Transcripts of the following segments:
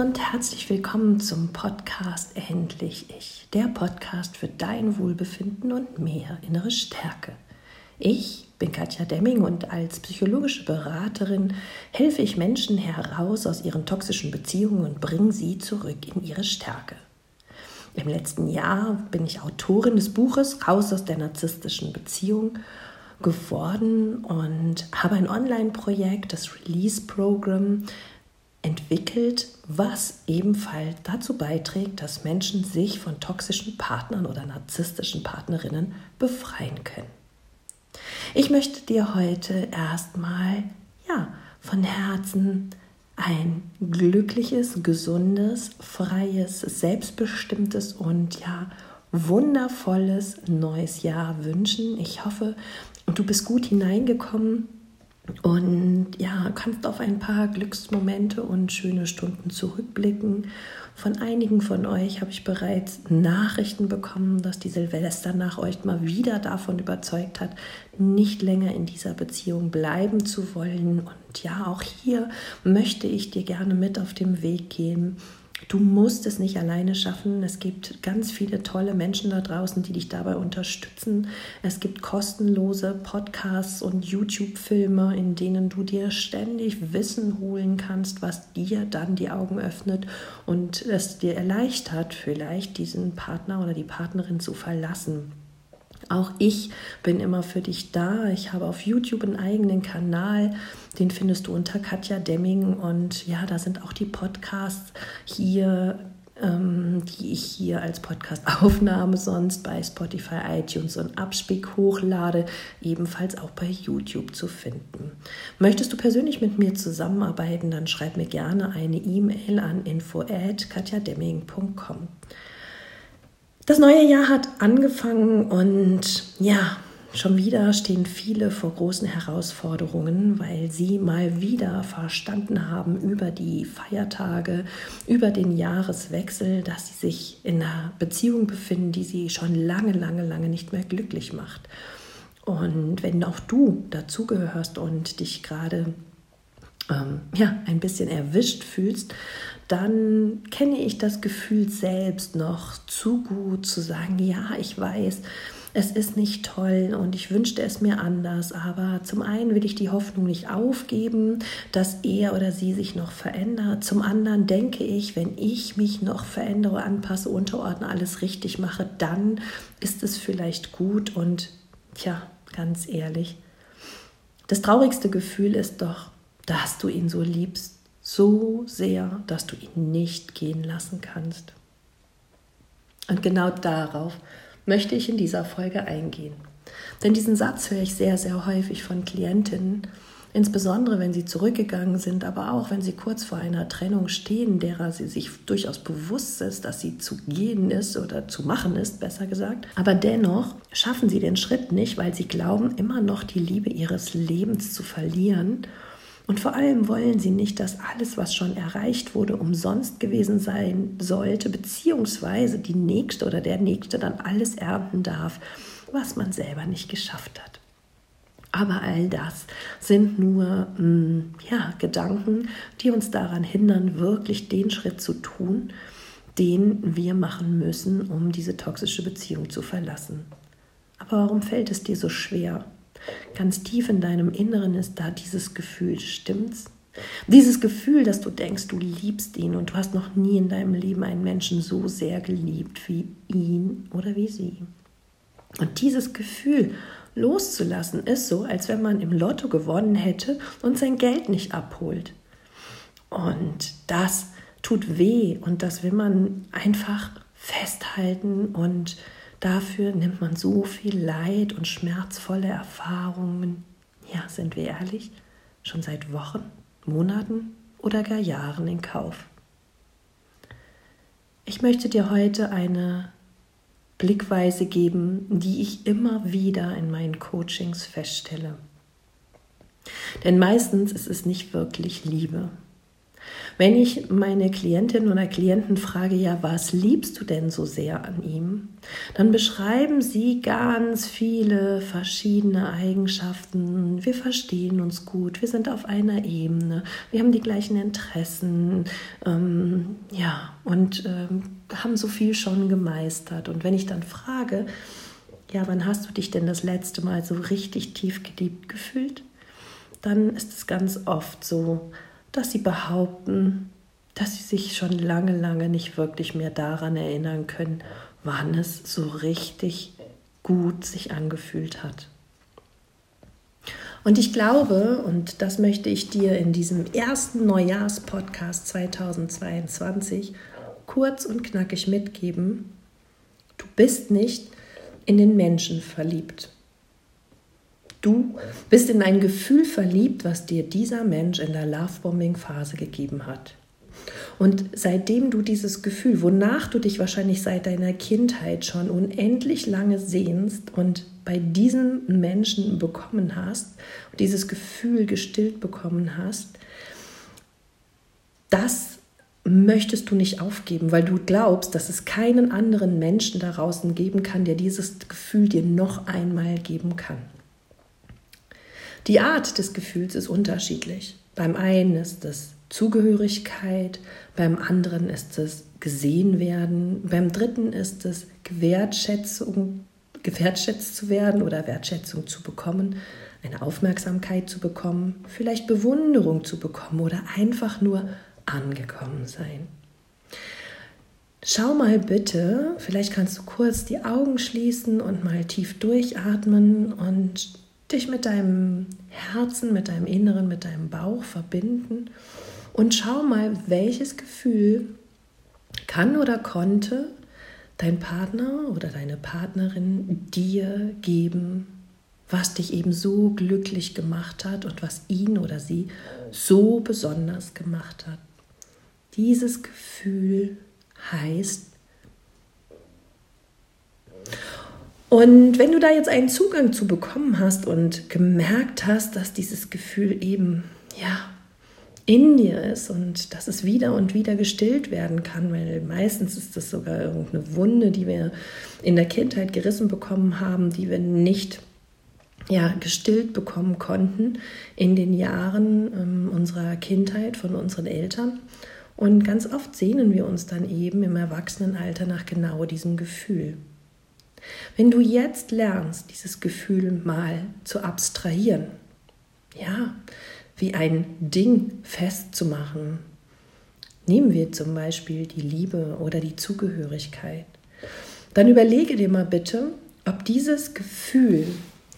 und herzlich willkommen zum Podcast Endlich Ich, der Podcast für dein Wohlbefinden und mehr innere Stärke. Ich bin Katja Demming und als psychologische Beraterin helfe ich Menschen heraus aus ihren toxischen Beziehungen und bringe sie zurück in ihre Stärke. Im letzten Jahr bin ich Autorin des Buches Raus aus der narzisstischen Beziehung geworden und habe ein Online-Projekt, das Release Program, entwickelt, was ebenfalls dazu beiträgt, dass Menschen sich von toxischen Partnern oder narzisstischen Partnerinnen befreien können. Ich möchte dir heute erstmal ja, von Herzen ein glückliches, gesundes, freies, selbstbestimmtes und ja wundervolles neues Jahr wünschen. Ich hoffe, du bist gut hineingekommen und ja, kannst auf ein paar Glücksmomente und schöne Stunden zurückblicken. Von einigen von euch habe ich bereits Nachrichten bekommen, dass die Silvester nach euch mal wieder davon überzeugt hat, nicht länger in dieser Beziehung bleiben zu wollen. Und ja, auch hier möchte ich dir gerne mit auf den Weg gehen, Du musst es nicht alleine schaffen. Es gibt ganz viele tolle Menschen da draußen, die dich dabei unterstützen. Es gibt kostenlose Podcasts und YouTube-Filme, in denen du dir ständig Wissen holen kannst, was dir dann die Augen öffnet und es dir erleichtert, vielleicht diesen Partner oder die Partnerin zu verlassen. Auch ich bin immer für dich da. Ich habe auf YouTube einen eigenen Kanal, den findest du unter Katja Demming. Und ja, da sind auch die Podcasts hier, ähm, die ich hier als Podcast-Aufnahme sonst bei Spotify, iTunes und Abspick hochlade, ebenfalls auch bei YouTube zu finden. Möchtest du persönlich mit mir zusammenarbeiten, dann schreib mir gerne eine E-Mail an info@katjademming.com. Das neue Jahr hat angefangen und ja, schon wieder stehen viele vor großen Herausforderungen, weil sie mal wieder verstanden haben über die Feiertage, über den Jahreswechsel, dass sie sich in einer Beziehung befinden, die sie schon lange, lange, lange nicht mehr glücklich macht. Und wenn auch du dazugehörst und dich gerade ähm, ja, ein bisschen erwischt fühlst, dann kenne ich das Gefühl selbst noch zu gut zu sagen, ja, ich weiß, es ist nicht toll und ich wünschte es mir anders, aber zum einen will ich die Hoffnung nicht aufgeben, dass er oder sie sich noch verändert. Zum anderen denke ich, wenn ich mich noch verändere, anpasse, unterordne, alles richtig mache, dann ist es vielleicht gut und tja, ganz ehrlich, das traurigste Gefühl ist doch, dass du ihn so liebst so sehr, dass du ihn nicht gehen lassen kannst. Und genau darauf möchte ich in dieser Folge eingehen. Denn diesen Satz höre ich sehr, sehr häufig von Klientinnen, insbesondere wenn sie zurückgegangen sind, aber auch wenn sie kurz vor einer Trennung stehen, derer sie sich durchaus bewusst ist, dass sie zu gehen ist oder zu machen ist, besser gesagt. Aber dennoch schaffen sie den Schritt nicht, weil sie glauben, immer noch die Liebe ihres Lebens zu verlieren und vor allem wollen sie nicht, dass alles, was schon erreicht wurde, umsonst gewesen sein sollte, beziehungsweise die Nächste oder der Nächste dann alles ernten darf, was man selber nicht geschafft hat. Aber all das sind nur mm, ja, Gedanken, die uns daran hindern, wirklich den Schritt zu tun, den wir machen müssen, um diese toxische Beziehung zu verlassen. Aber warum fällt es dir so schwer? Ganz tief in deinem Inneren ist da dieses Gefühl, stimmt's? Dieses Gefühl, dass du denkst, du liebst ihn und du hast noch nie in deinem Leben einen Menschen so sehr geliebt wie ihn oder wie sie. Und dieses Gefühl loszulassen ist so, als wenn man im Lotto gewonnen hätte und sein Geld nicht abholt. Und das tut weh und das will man einfach festhalten und Dafür nimmt man so viel Leid und schmerzvolle Erfahrungen, ja, sind wir ehrlich, schon seit Wochen, Monaten oder gar Jahren in Kauf. Ich möchte dir heute eine Blickweise geben, die ich immer wieder in meinen Coachings feststelle. Denn meistens ist es nicht wirklich Liebe. Wenn ich meine Klientinnen oder Klienten frage, ja, was liebst du denn so sehr an ihm? Dann beschreiben sie ganz viele verschiedene Eigenschaften. Wir verstehen uns gut, wir sind auf einer Ebene, wir haben die gleichen Interessen, ähm, ja, und ähm, haben so viel schon gemeistert. Und wenn ich dann frage, ja, wann hast du dich denn das letzte Mal so richtig tief geliebt gefühlt? Dann ist es ganz oft so, dass sie behaupten, dass sie sich schon lange, lange nicht wirklich mehr daran erinnern können, wann es so richtig gut sich angefühlt hat. Und ich glaube, und das möchte ich dir in diesem ersten Neujahrspodcast 2022 kurz und knackig mitgeben, du bist nicht in den Menschen verliebt. Du bist in ein Gefühl verliebt, was dir dieser Mensch in der Lovebombing-Phase gegeben hat. Und seitdem du dieses Gefühl, wonach du dich wahrscheinlich seit deiner Kindheit schon unendlich lange sehnst und bei diesem Menschen bekommen hast, dieses Gefühl gestillt bekommen hast, das möchtest du nicht aufgeben, weil du glaubst, dass es keinen anderen Menschen da draußen geben kann, der dieses Gefühl dir noch einmal geben kann. Die Art des Gefühls ist unterschiedlich. Beim einen ist es Zugehörigkeit, beim anderen ist es gesehen werden, beim dritten ist es Wertschätzung, gewertschätzt zu werden oder Wertschätzung zu bekommen, eine Aufmerksamkeit zu bekommen, vielleicht Bewunderung zu bekommen oder einfach nur angekommen sein. Schau mal bitte, vielleicht kannst du kurz die Augen schließen und mal tief durchatmen und dich mit deinem Herzen, mit deinem Inneren, mit deinem Bauch verbinden und schau mal, welches Gefühl kann oder konnte dein Partner oder deine Partnerin dir geben, was dich eben so glücklich gemacht hat und was ihn oder sie so besonders gemacht hat. Dieses Gefühl heißt Und wenn du da jetzt einen Zugang zu bekommen hast und gemerkt hast, dass dieses Gefühl eben, ja, in dir ist und dass es wieder und wieder gestillt werden kann, weil meistens ist das sogar irgendeine Wunde, die wir in der Kindheit gerissen bekommen haben, die wir nicht ja, gestillt bekommen konnten in den Jahren ähm, unserer Kindheit von unseren Eltern. Und ganz oft sehnen wir uns dann eben im Erwachsenenalter nach genau diesem Gefühl. Wenn du jetzt lernst, dieses Gefühl mal zu abstrahieren, ja, wie ein Ding festzumachen, nehmen wir zum Beispiel die Liebe oder die Zugehörigkeit, dann überlege dir mal bitte, ob dieses Gefühl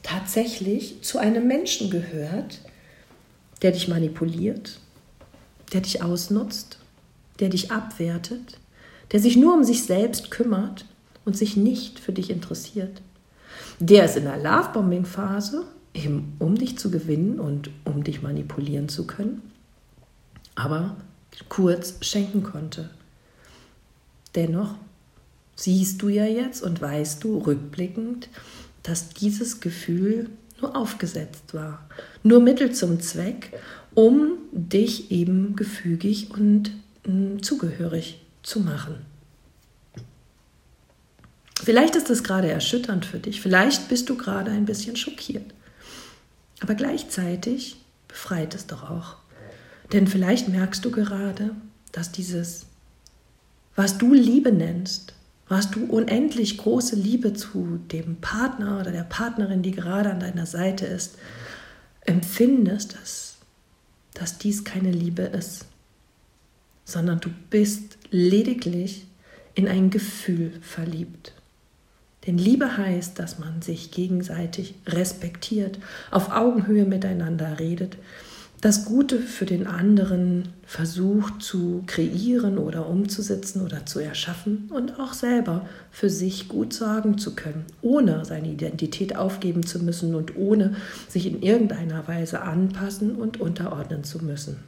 tatsächlich zu einem Menschen gehört, der dich manipuliert, der dich ausnutzt, der dich abwertet, der sich nur um sich selbst kümmert und sich nicht für dich interessiert. Der ist in der Lovebombing-Phase, eben um dich zu gewinnen und um dich manipulieren zu können, aber kurz schenken konnte. Dennoch siehst du ja jetzt und weißt du rückblickend, dass dieses Gefühl nur aufgesetzt war, nur Mittel zum Zweck, um dich eben gefügig und mh, hm, zugehörig zu machen. Vielleicht ist es gerade erschütternd für dich, vielleicht bist du gerade ein bisschen schockiert. Aber gleichzeitig befreit es doch auch. Denn vielleicht merkst du gerade, dass dieses, was du Liebe nennst, was du unendlich große Liebe zu dem Partner oder der Partnerin, die gerade an deiner Seite ist, empfindest, dass, dass dies keine Liebe ist, sondern du bist lediglich in ein Gefühl verliebt. Denn Liebe heißt, dass man sich gegenseitig respektiert, auf Augenhöhe miteinander redet, das Gute für den anderen versucht zu kreieren oder umzusetzen oder zu erschaffen und auch selber für sich gut sorgen zu können, ohne seine Identität aufgeben zu müssen und ohne sich in irgendeiner Weise anpassen und unterordnen zu müssen.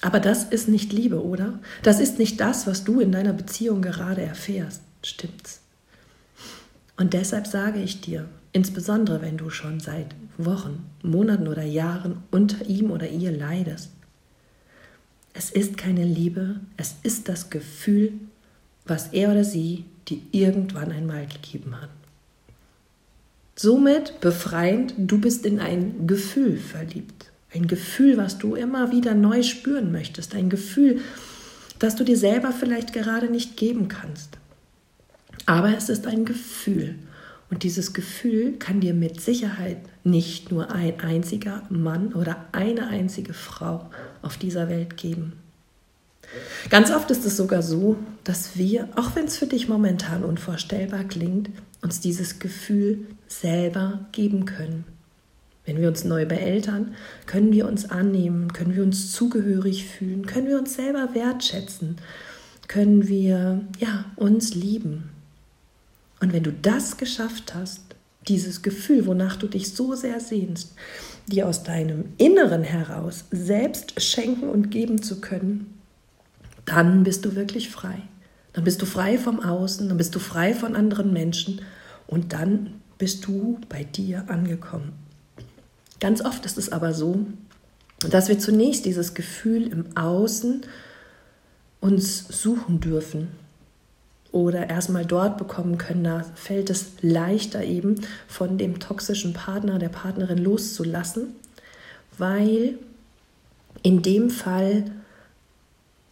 Aber das ist nicht Liebe, oder? Das ist nicht das, was du in deiner Beziehung gerade erfährst. Stimmt's? Und deshalb sage ich dir, insbesondere wenn du schon seit Wochen, Monaten oder Jahren unter ihm oder ihr leidest, es ist keine Liebe, es ist das Gefühl, was er oder sie dir irgendwann einmal gegeben hat. Somit befreiend, du bist in ein Gefühl verliebt. Ein Gefühl, was du immer wieder neu spüren möchtest. Ein Gefühl, das du dir selber vielleicht gerade nicht geben kannst. Aber es ist ein Gefühl. Und dieses Gefühl kann dir mit Sicherheit nicht nur ein einziger Mann oder eine einzige Frau auf dieser Welt geben. Ganz oft ist es sogar so, dass wir, auch wenn es für dich momentan unvorstellbar klingt, uns dieses Gefühl selber geben können. Wenn wir uns neu beeltern, können wir uns annehmen, können wir uns zugehörig fühlen, können wir uns selber wertschätzen, können wir ja, uns lieben. Und wenn du das geschafft hast, dieses Gefühl, wonach du dich so sehr sehnst, dir aus deinem Inneren heraus selbst schenken und geben zu können, dann bist du wirklich frei. Dann bist du frei vom Außen, dann bist du frei von anderen Menschen und dann bist du bei dir angekommen. Ganz oft ist es aber so, dass wir zunächst dieses Gefühl im Außen uns suchen dürfen oder erstmal dort bekommen können. Da fällt es leichter eben von dem toxischen Partner, der Partnerin loszulassen, weil in dem Fall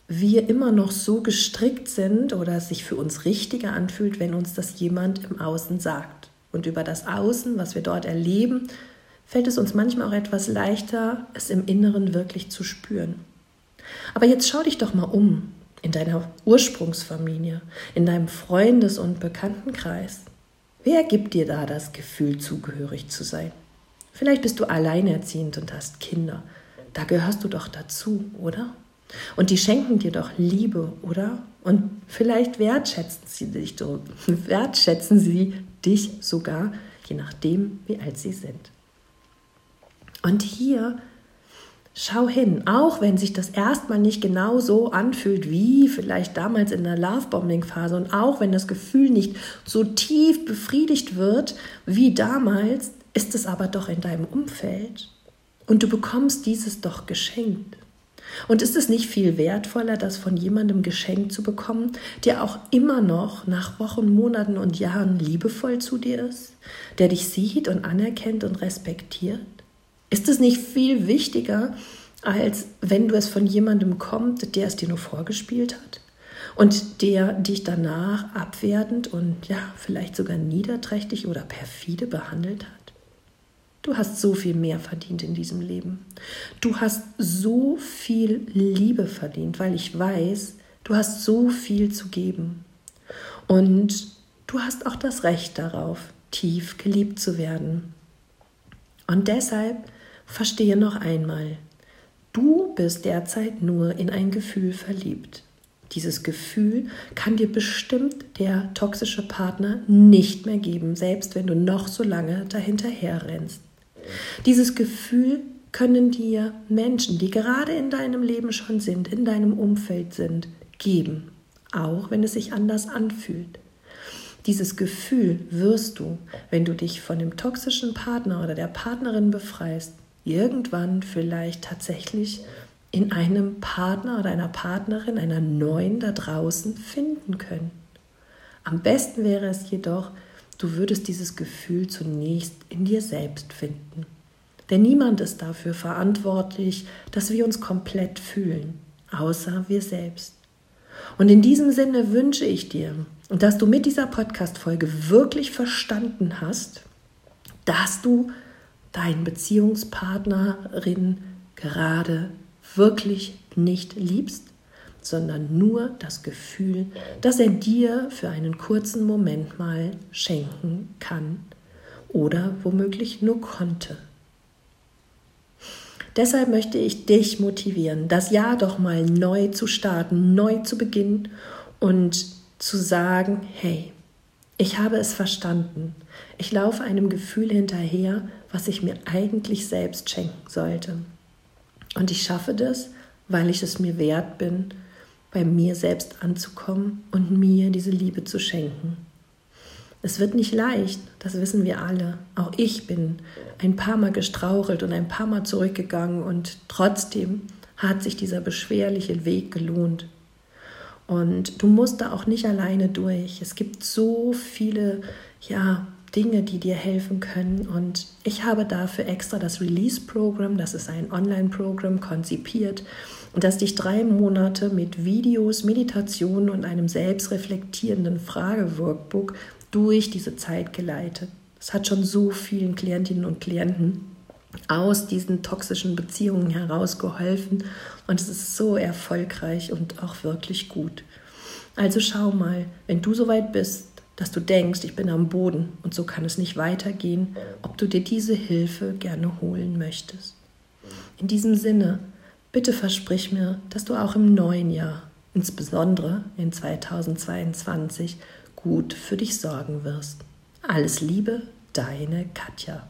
wir immer noch so gestrickt sind oder es sich für uns richtiger anfühlt, wenn uns das jemand im Außen sagt. Und über das Außen, was wir dort erleben, fällt es uns manchmal auch etwas leichter, es im Inneren wirklich zu spüren. Aber jetzt schau dich doch mal um in deiner Ursprungsfamilie, in deinem Freundes- und Bekanntenkreis. Wer gibt dir da das Gefühl, zugehörig zu sein? Vielleicht bist du alleinerziehend und hast Kinder. Da gehörst du doch dazu, oder? Und die schenken dir doch Liebe, oder? Und vielleicht wertschätzen sie dich, wertschätzen sie dich sogar, je nachdem, wie alt sie sind. Und hier schau hin, auch wenn sich das erstmal nicht genau so anfühlt wie vielleicht damals in der Lovebombing-Phase und auch wenn das Gefühl nicht so tief befriedigt wird wie damals, ist es aber doch in deinem Umfeld und du bekommst dieses doch geschenkt. Und ist es nicht viel wertvoller, das von jemandem geschenkt zu bekommen, der auch immer noch nach Wochen, Monaten und Jahren liebevoll zu dir ist, der dich sieht und anerkennt und respektiert? Ist es nicht viel wichtiger, als wenn du es von jemandem kommt, der es dir nur vorgespielt hat und der dich danach abwertend und ja, vielleicht sogar niederträchtig oder perfide behandelt hat? Du hast so viel mehr verdient in diesem Leben. Du hast so viel Liebe verdient, weil ich weiß, du hast so viel zu geben. Und du hast auch das Recht darauf, tief geliebt zu werden. Und deshalb verstehe noch einmal, du bist derzeit nur in ein Gefühl verliebt. Dieses Gefühl kann dir bestimmt der toxische Partner nicht mehr geben, selbst wenn du noch so lange dahinterher rennst. Dieses Gefühl können dir Menschen, die gerade in deinem Leben schon sind, in deinem Umfeld sind, geben, auch wenn es sich anders anfühlt. Dieses Gefühl wirst du, wenn du dich von dem toxischen Partner oder der Partnerin befreist, irgendwann vielleicht tatsächlich in einem Partner oder einer Partnerin, einer neuen da draußen finden können. Am besten wäre es jedoch, Du würdest dieses Gefühl zunächst in dir selbst finden. Denn niemand ist dafür verantwortlich, dass wir uns komplett fühlen, außer wir selbst. Und in diesem Sinne wünsche ich dir, dass du mit dieser Podcast-Folge wirklich verstanden hast, dass du deinen Beziehungspartnerin gerade wirklich nicht liebst sondern nur das Gefühl, das er dir für einen kurzen Moment mal schenken kann oder womöglich nur konnte. Deshalb möchte ich dich motivieren, das Jahr doch mal neu zu starten, neu zu beginnen und zu sagen, hey, ich habe es verstanden. Ich laufe einem Gefühl hinterher, was ich mir eigentlich selbst schenken sollte. Und ich schaffe das, weil ich es mir wert bin bei mir selbst anzukommen und mir diese Liebe zu schenken. Es wird nicht leicht, das wissen wir alle. Auch ich bin ein paar Mal gestrauchelt und ein paar Mal zurückgegangen und trotzdem hat sich dieser beschwerliche Weg gelohnt. Und du musst da auch nicht alleine durch. Es gibt so viele, ja, Dinge, die dir helfen können. Und ich habe dafür extra das Release-Programm, das ist ein Online-Programm, konzipiert, das dich drei Monate mit Videos, Meditationen und einem selbstreflektierenden Frageworkbook durch diese Zeit geleitet. Es hat schon so vielen Klientinnen und Klienten aus diesen toxischen Beziehungen herausgeholfen und es ist so erfolgreich und auch wirklich gut. Also schau mal, wenn du soweit bist, dass du denkst, ich bin am Boden und so kann es nicht weitergehen, ob du dir diese Hilfe gerne holen möchtest. In diesem Sinne, bitte versprich mir, dass du auch im neuen Jahr, insbesondere in 2022, gut für dich sorgen wirst. Alles Liebe, deine Katja.